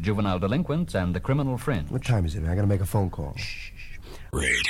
juvenile delinquents, and the criminal fringe. What time is it, man? I gotta make a phone call. Shh. Radio.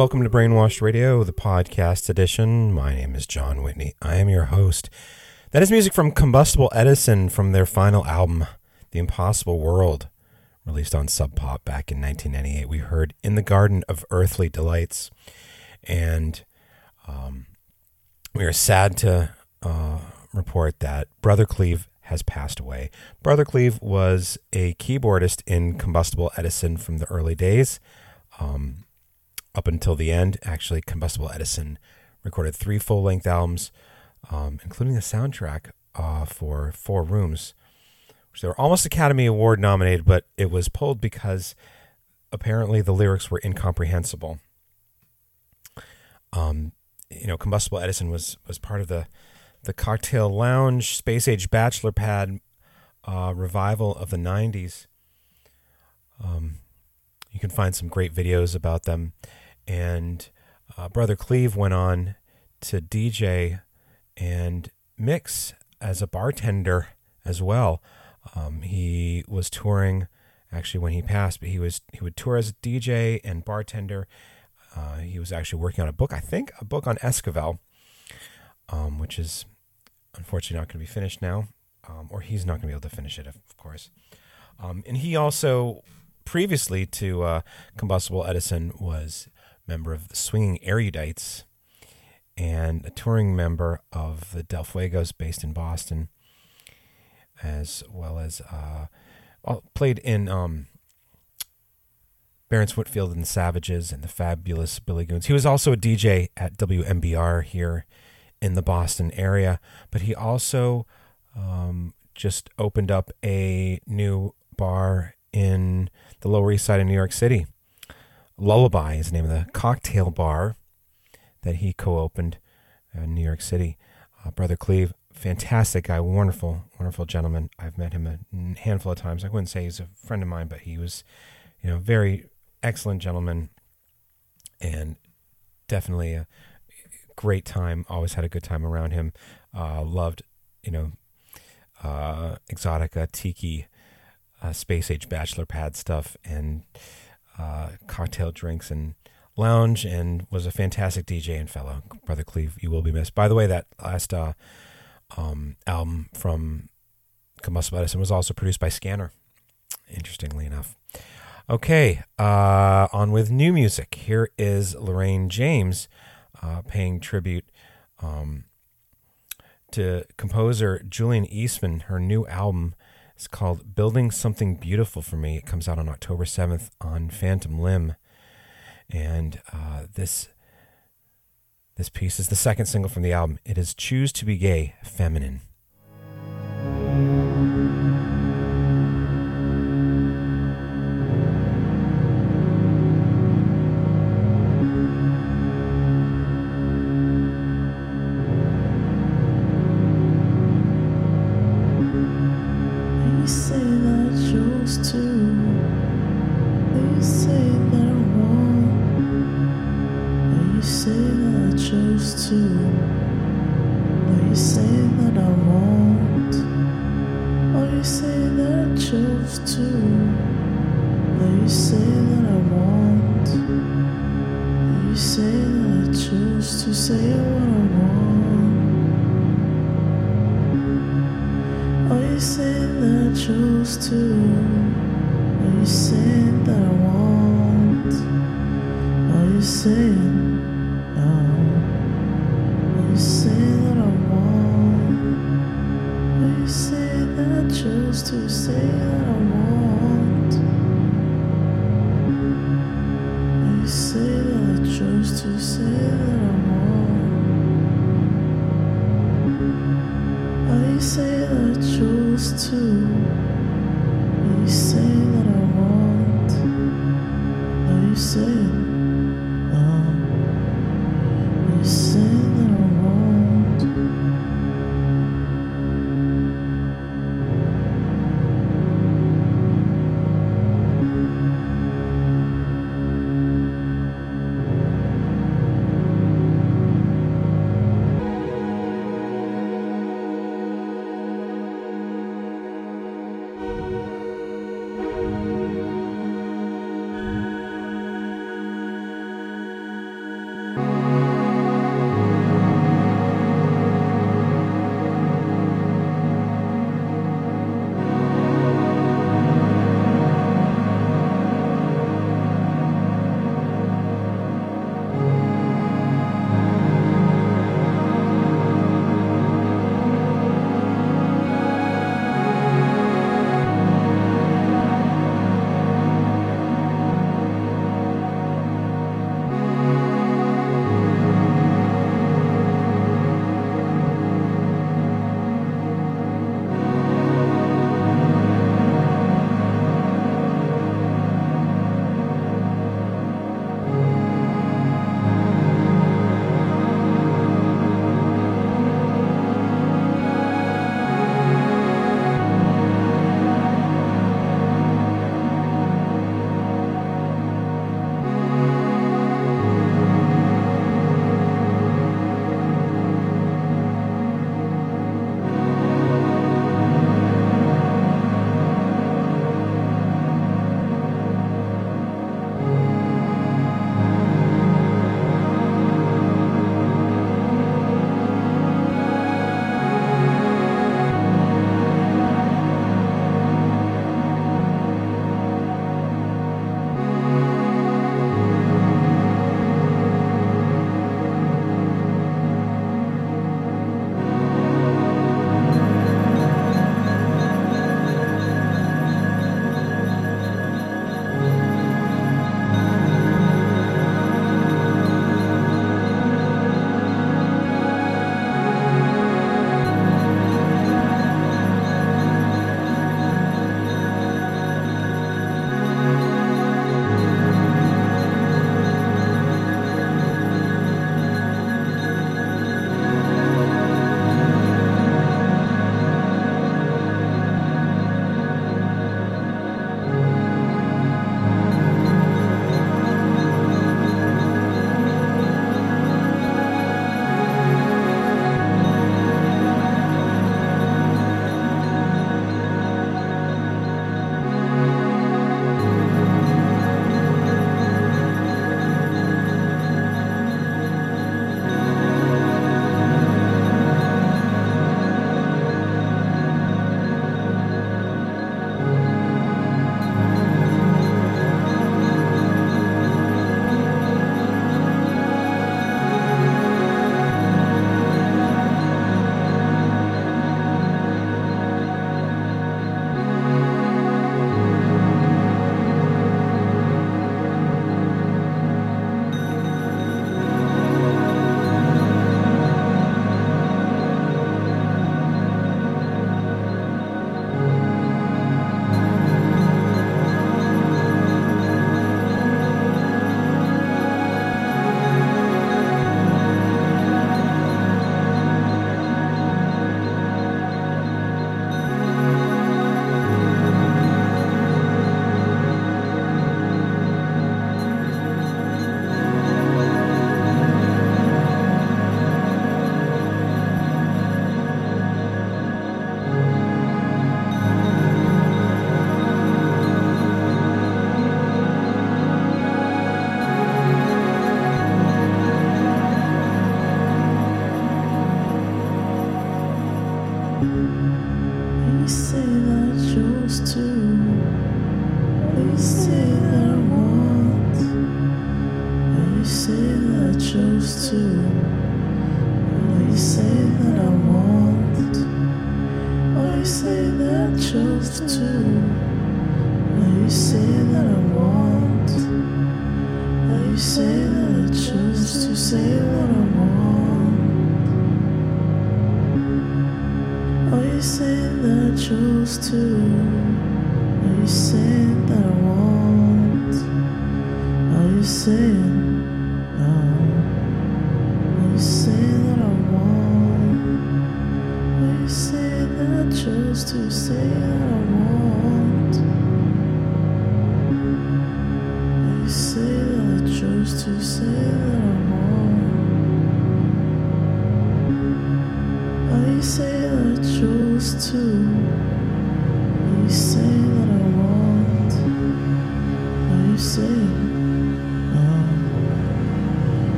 Welcome to Brainwashed Radio, the podcast edition. My name is Jon Whitney. I am your host. That is music from Combustible Edison from their final album, The Impossible World, released on Sub Pop back in 1998. We heard In the Garden of Earthly Delights. And um, we are sad to uh, report that Brother Cleve has passed away. Brother Cleve was a keyboardist in Combustible Edison from the early days um, up until the end. Actually, Combustible Edison recorded three full length albums, um, including the soundtrack uh, for Four Rooms, which they were almost Academy Award nominated, but it was pulled because apparently the lyrics were incomprehensible. Um, you know, Combustible Edison was was part of the the cocktail lounge space age bachelor pad uh, revival of the '90s. Um, you can find some great videos about them, and uh, Brother Cleve went on to DJ and mix as a bartender as well. Um, he was touring actually when he passed, but he was he would tour as a DJ and bartender. Uh, he was actually working on a book, I think, a book on Esquivel, um, which is unfortunately not going to be finished now, um, or he's not going to be able to finish it, of course. Um, and he also, previously to uh, Combustible Edison, was member of the Swinging Erudites and a touring member of the Del Fuegos based in Boston, as well as uh, played in um, Barrence Whitfield and the Savages and the fabulous Billy Goons. He was also a DJ at WMBR here in the Boston area, but he also um, just opened up a new bar in the Lower East Side of New York City. Lullaby is the name of the cocktail bar that he co-opened in New York City. Uh, Brother Cleve fantastic guy, wonderful, wonderful gentleman. I've met him a handful of times. I wouldn't say he's a friend of mine, but he was, you know, very excellent gentleman, and definitely a great time. Always had a good time around him. Uh, loved, you know, uh, exotica, tiki, uh, space age bachelor pad stuff, and uh, cocktail drinks and lounge, and was a fantastic DJ and fellow. Brother Cleve, you will be missed. By the way, that last uh, um, album from Combustible Edison was also produced by Scanner, interestingly enough. Okay, uh, on with new music. Here is Lorraine James uh, paying tribute um, to composer Julius Eastman. Her new album is called Building Something Beautiful for Me. It comes out on October 7th on Phantom Limb. And uh, this this piece is the second single from the album. It is Choose to Be Gay, Feminine.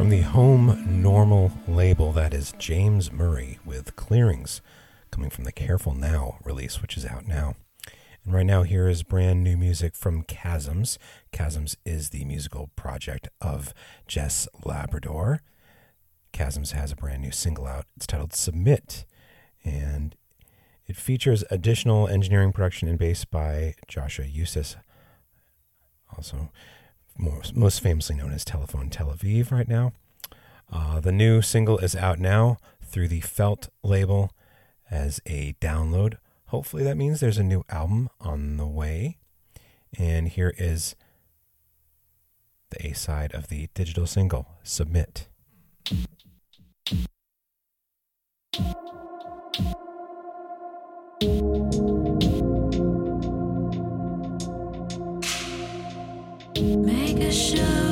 From the Home Normal label, that is James Murray with Clearings, coming from the Careful Now release, which is out now. And right now, here is brand new music from Chasms. Chasms is the musical project of Jess Labrador. Chasms has a brand new single out. It's titled Submit, and it features additional engineering production and bass by Joshua Eustis, also most, most famously known as Telefon Tel Aviv right now. Uh, the new single is out now through the Felte label as a download. Hopefully, that means there's a new album on the way. And here is the A side of the digital single, Submit. Make a show,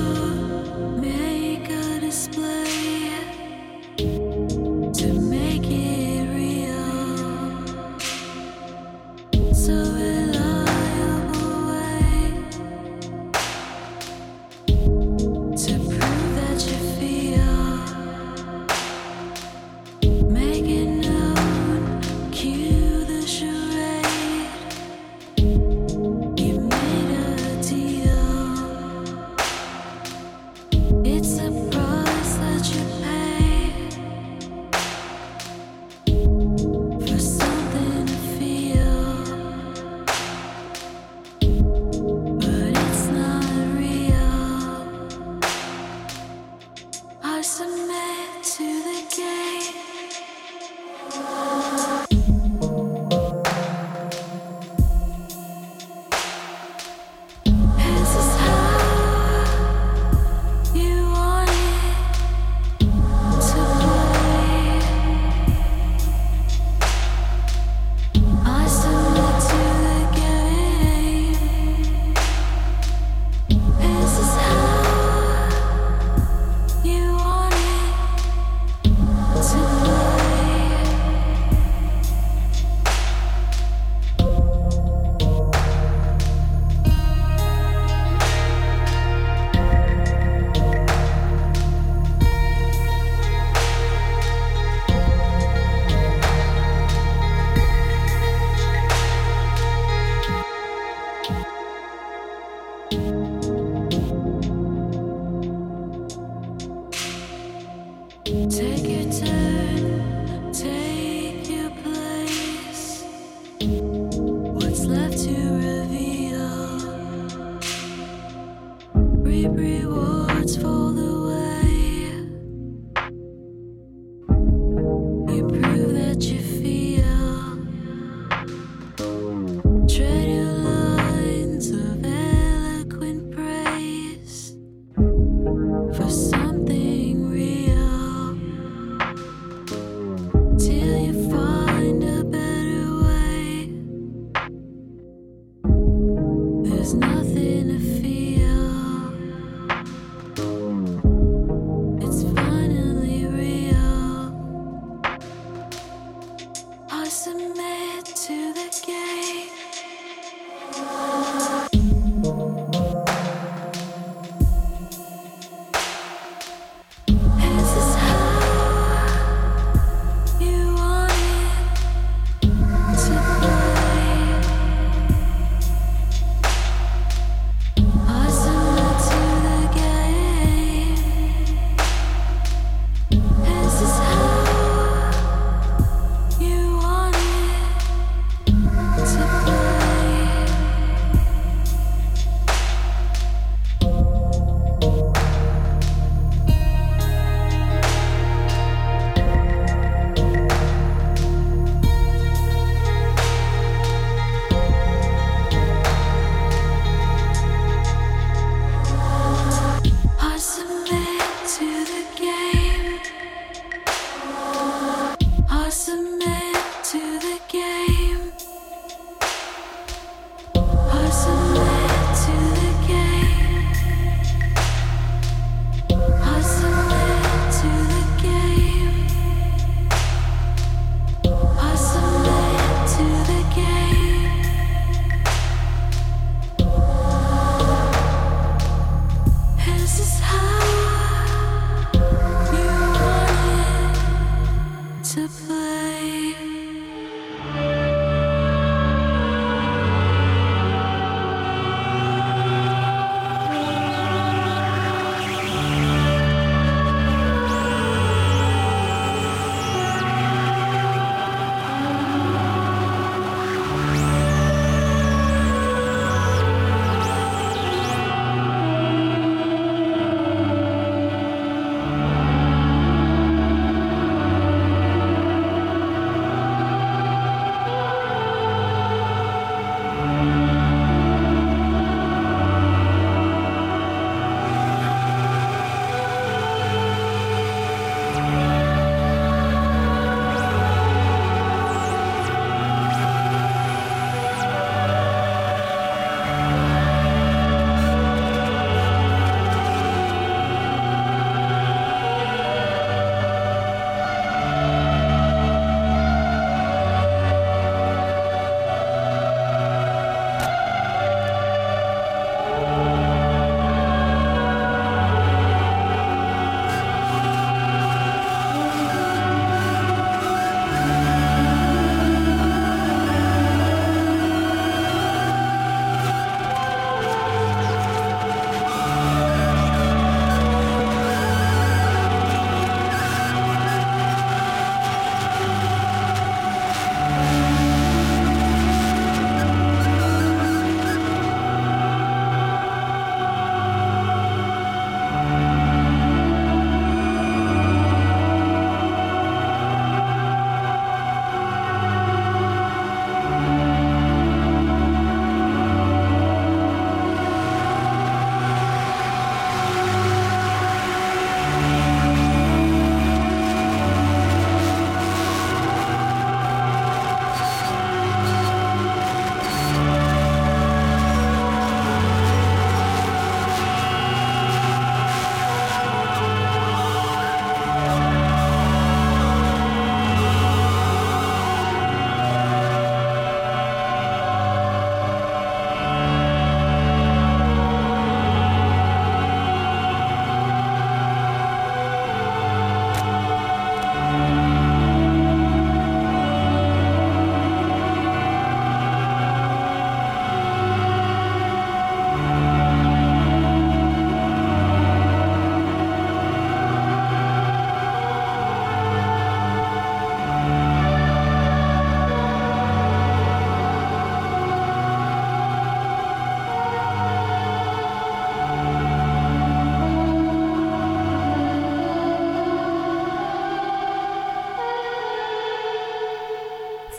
Submit to the game.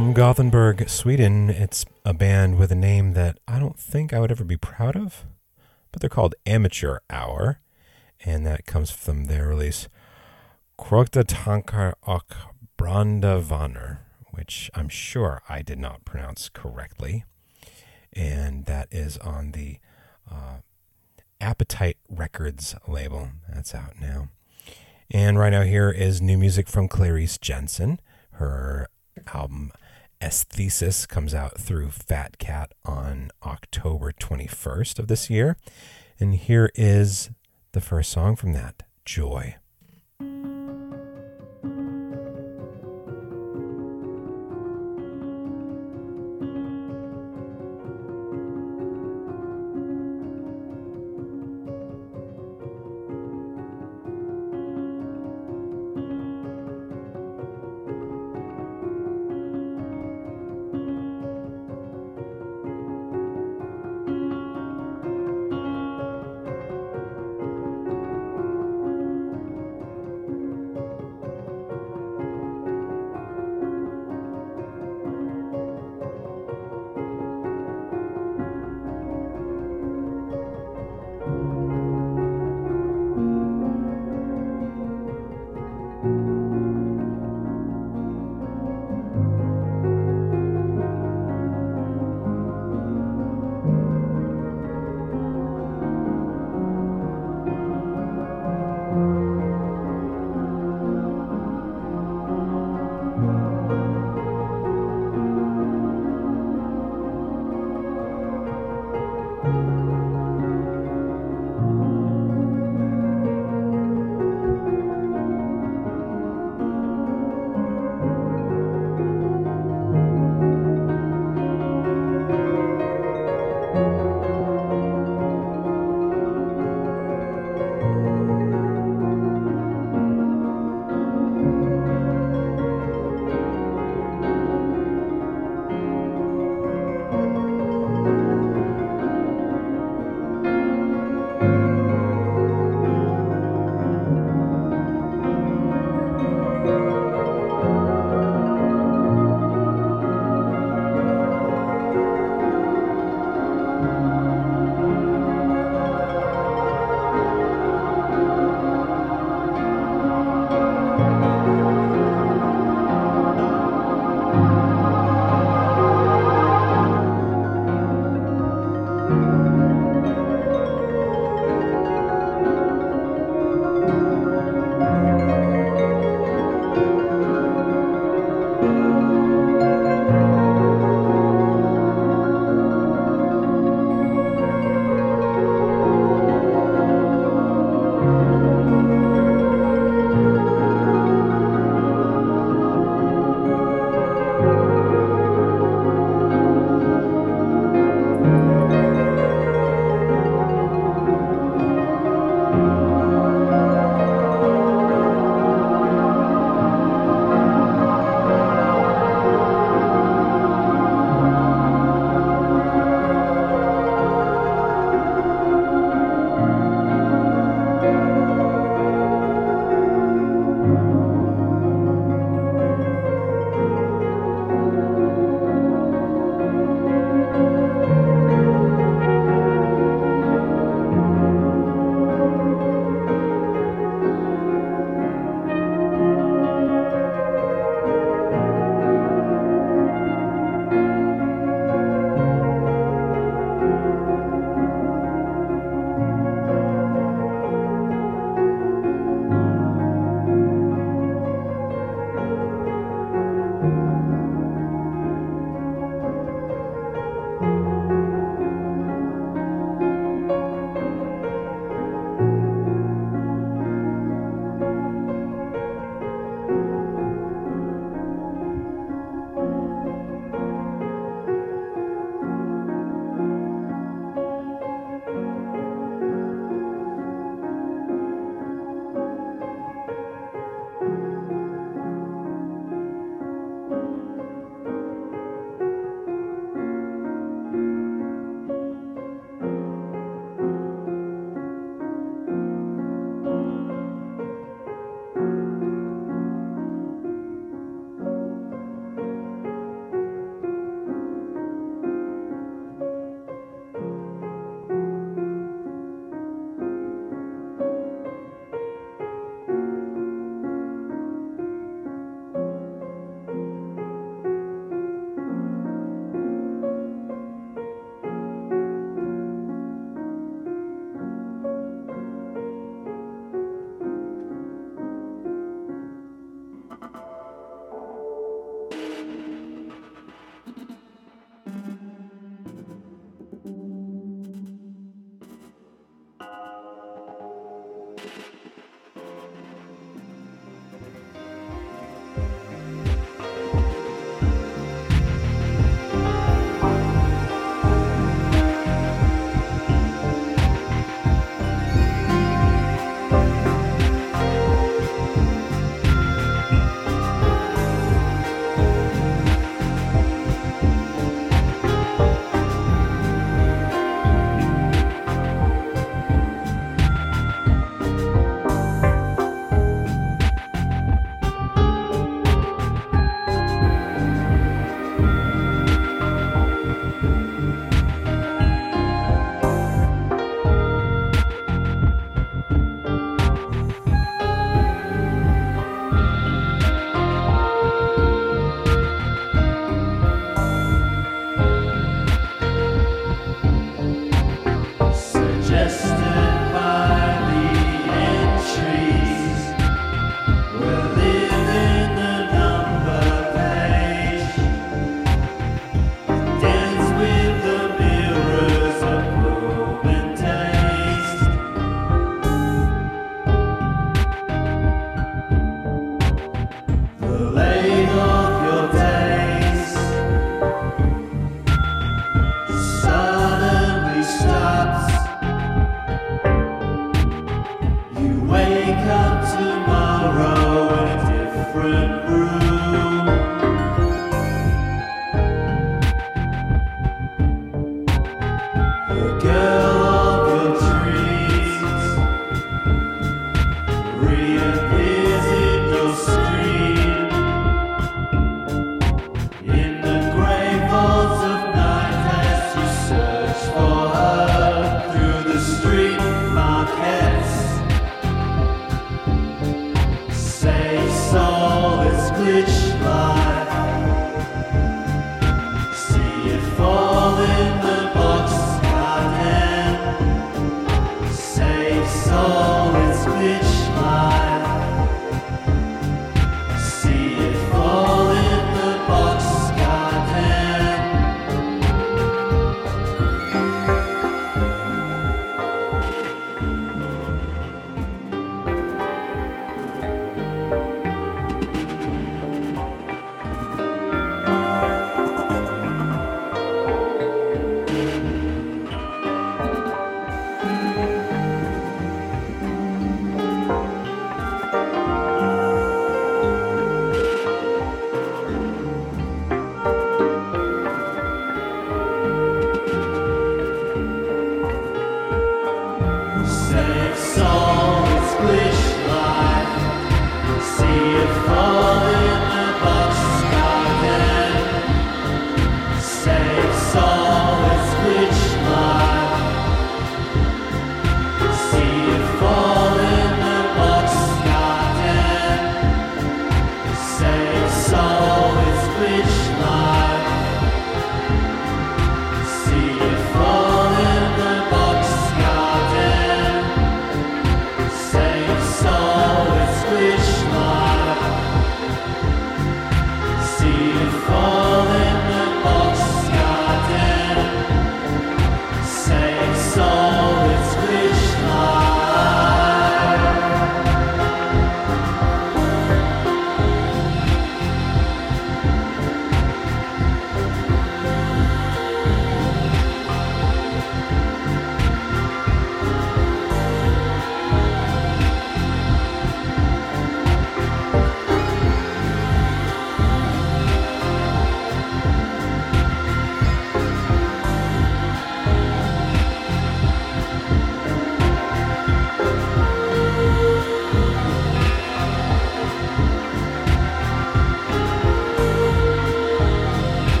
From Gothenburg, Sweden, it's a band with a name that I don't think I would ever be proud of, but they're called Amateur Hour, and that comes from their release Krogta Tankar och Brandavaner, which I'm sure I did not pronounce correctly, and that is on the uh, Appetite Records label. That's out now. And right now, here is new music from Clarice Jensen. Her album Esthesis comes out through Fat Cat on October 21st of this year. And here is the first song from that Joy.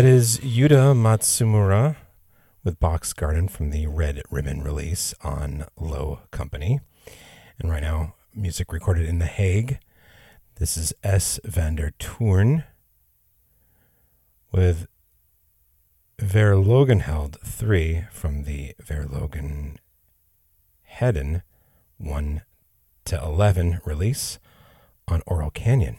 That is Yuta Matsumura with Box Garden from the Red Ribbon release on Low Company. And right now, music recorded in The Hague. This is S. van der Toorn with Verlogenheld 3 from the Verlogen Hedden 1 to 11 release on Oral Canyon.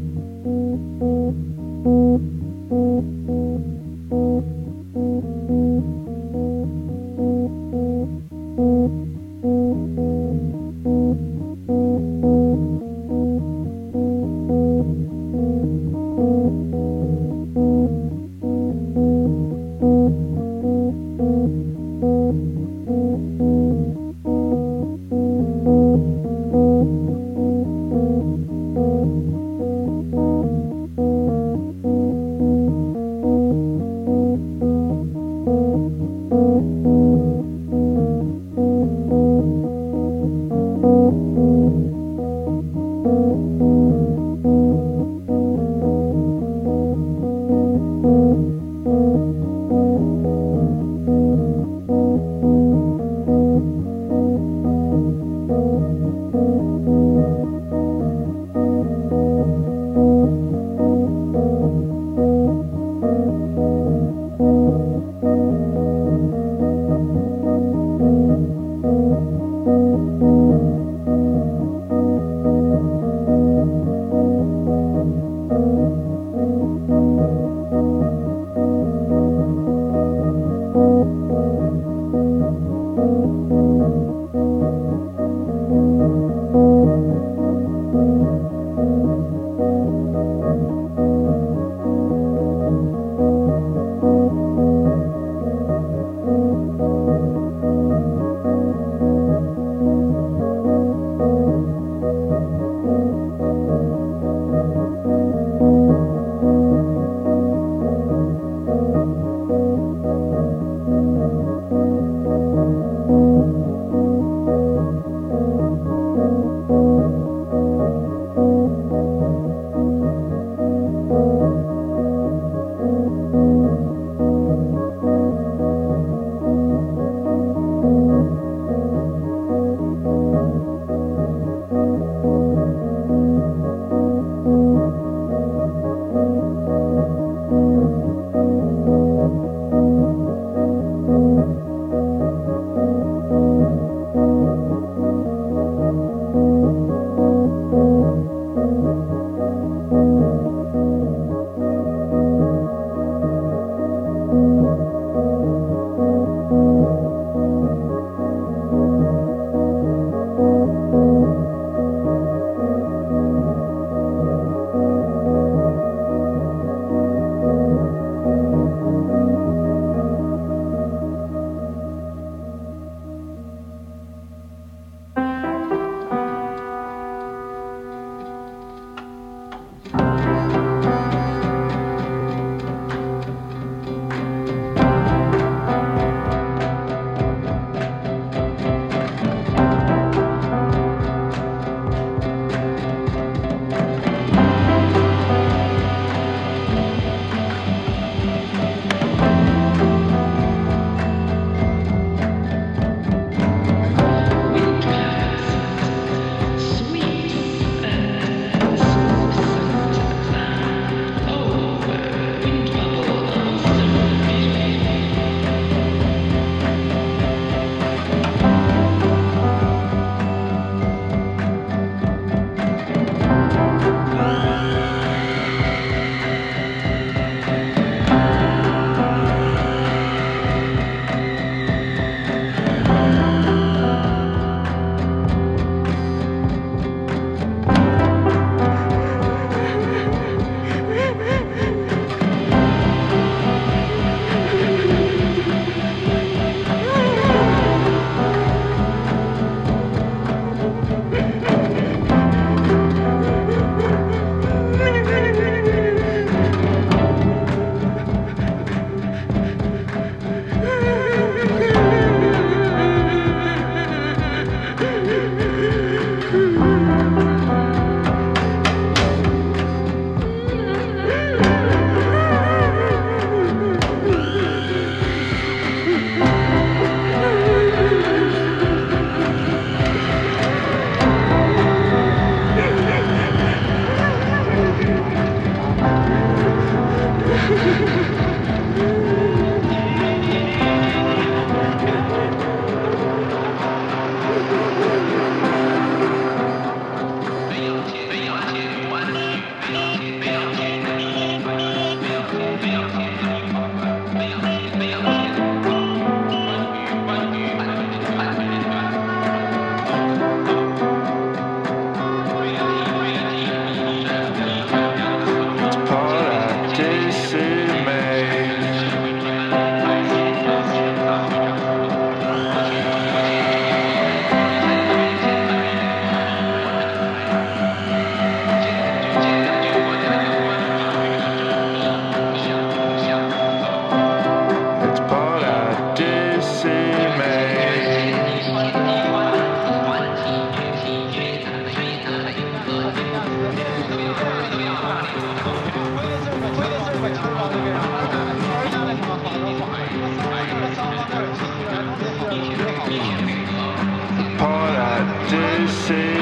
dismay.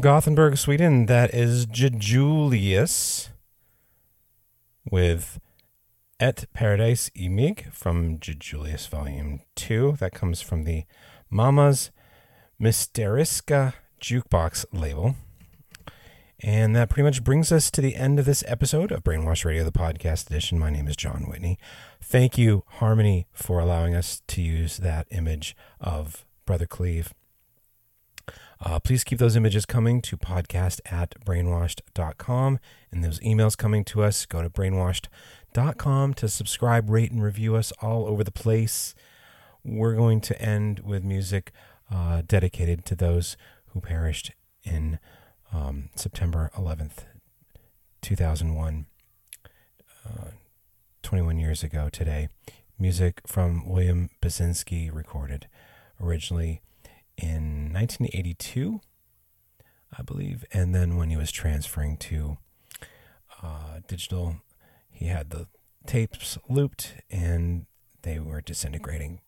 Gothenburg, Sweden, that is Julius with Et Paradise Imig from Julius Volume 2. That comes from the Mama's Mysteriska Jukebox label. And that pretty much brings us to the end of this episode of Brainwashed Radio, the podcast edition. My name is Jon Whitney. Thank you, Harmony, for allowing us to use that image of Brother Cleve. Uh, please keep those images coming to podcast at brainwashed.com and those emails coming to us. Go to brainwashed.com to subscribe, rate, and review us all over the place. We're going to end with music uh, dedicated to those who perished in um, September 11th, 2001, uh, 21 years ago today. Music from William Basinski recorded originally in 1982, I believe. And then when he was transferring to uh, digital, he had the tapes looped and they were disintegrating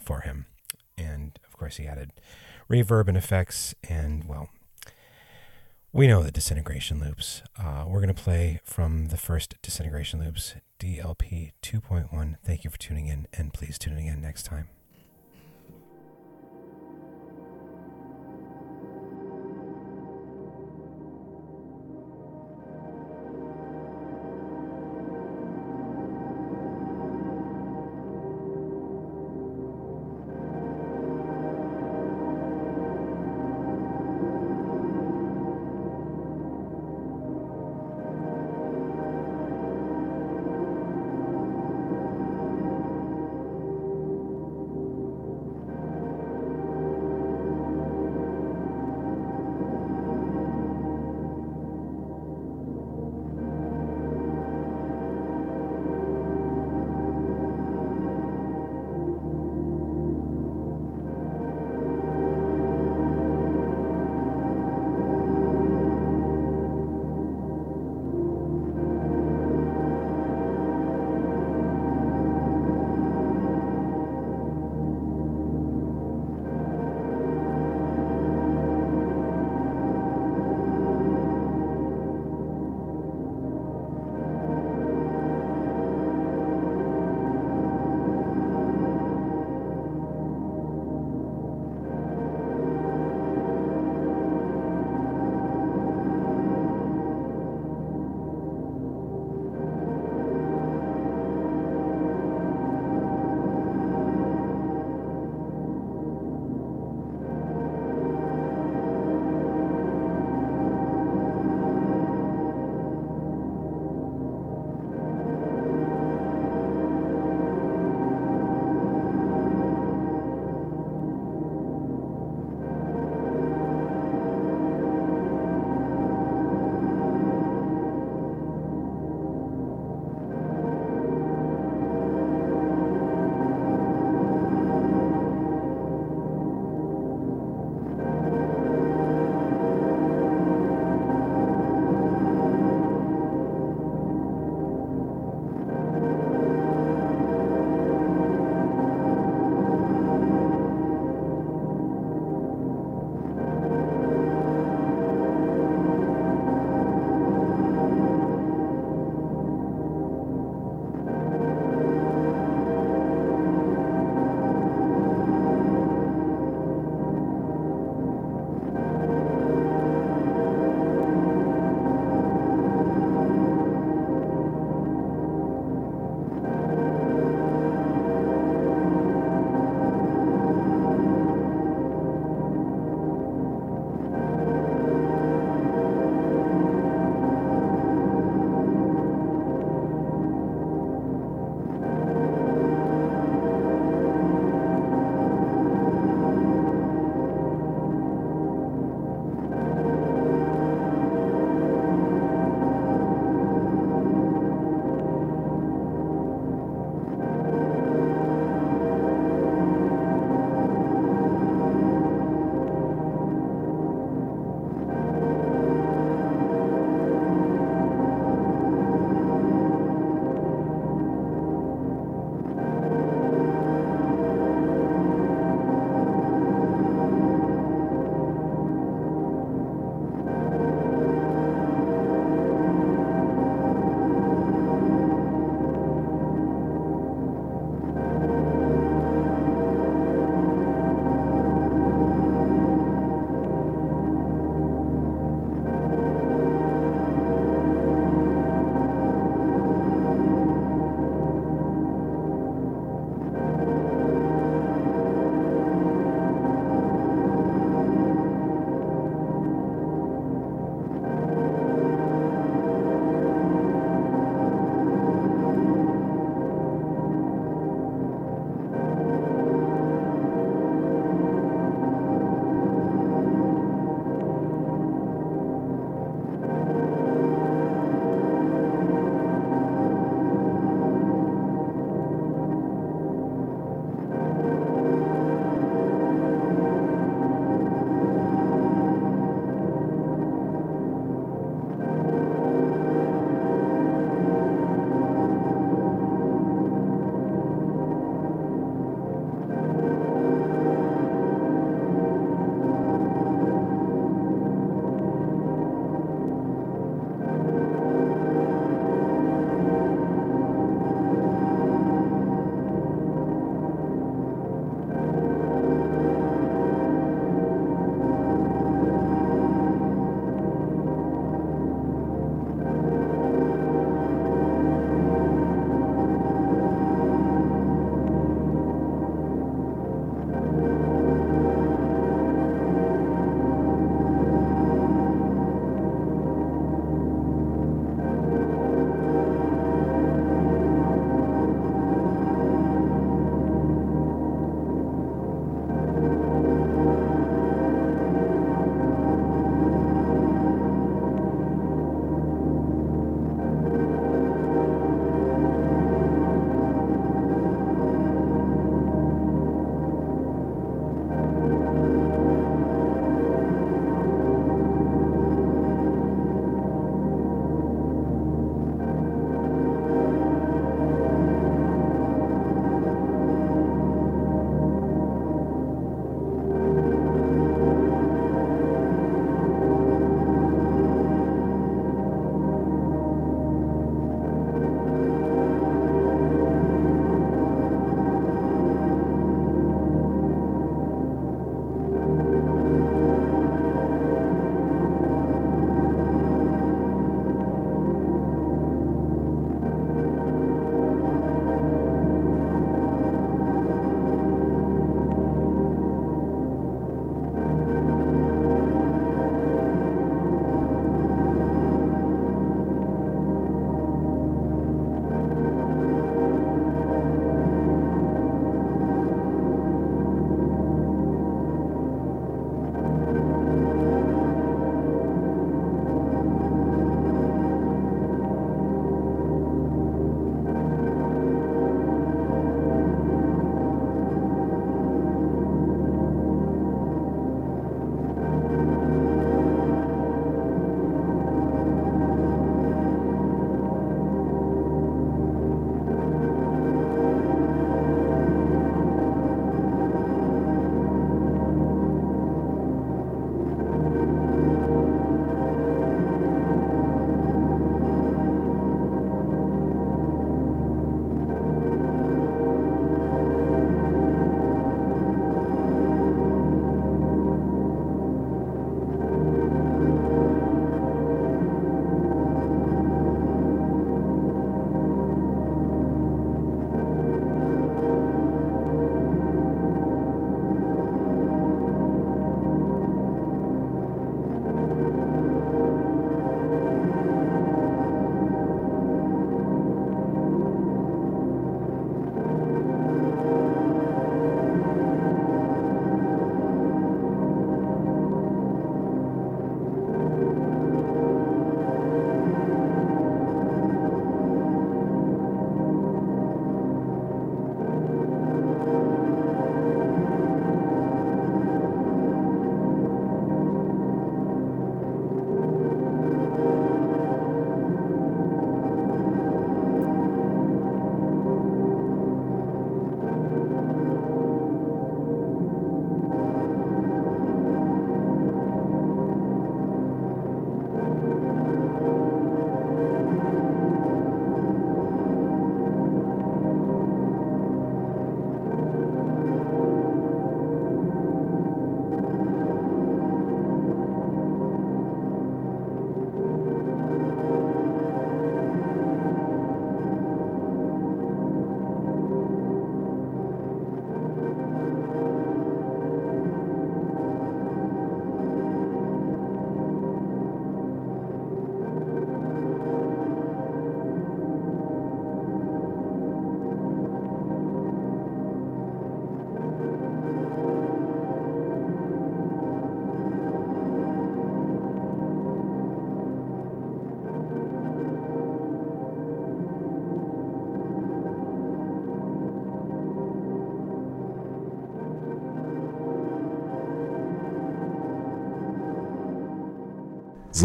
for him. And of course, he added reverb and effects. And well, we know the disintegration loops. Uh, we're going to play from the first disintegration loops, DLP 2.1. Thank you for tuning in, and please tune in again next time.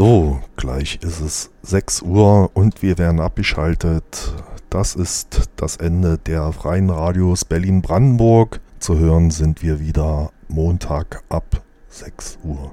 So, gleich ist es 6 Uhr und wir werden abgeschaltet. Das ist das Ende der freien Radios Berlin-Brandenburg. Zu hören sind wir wieder Montag ab 6 Uhr.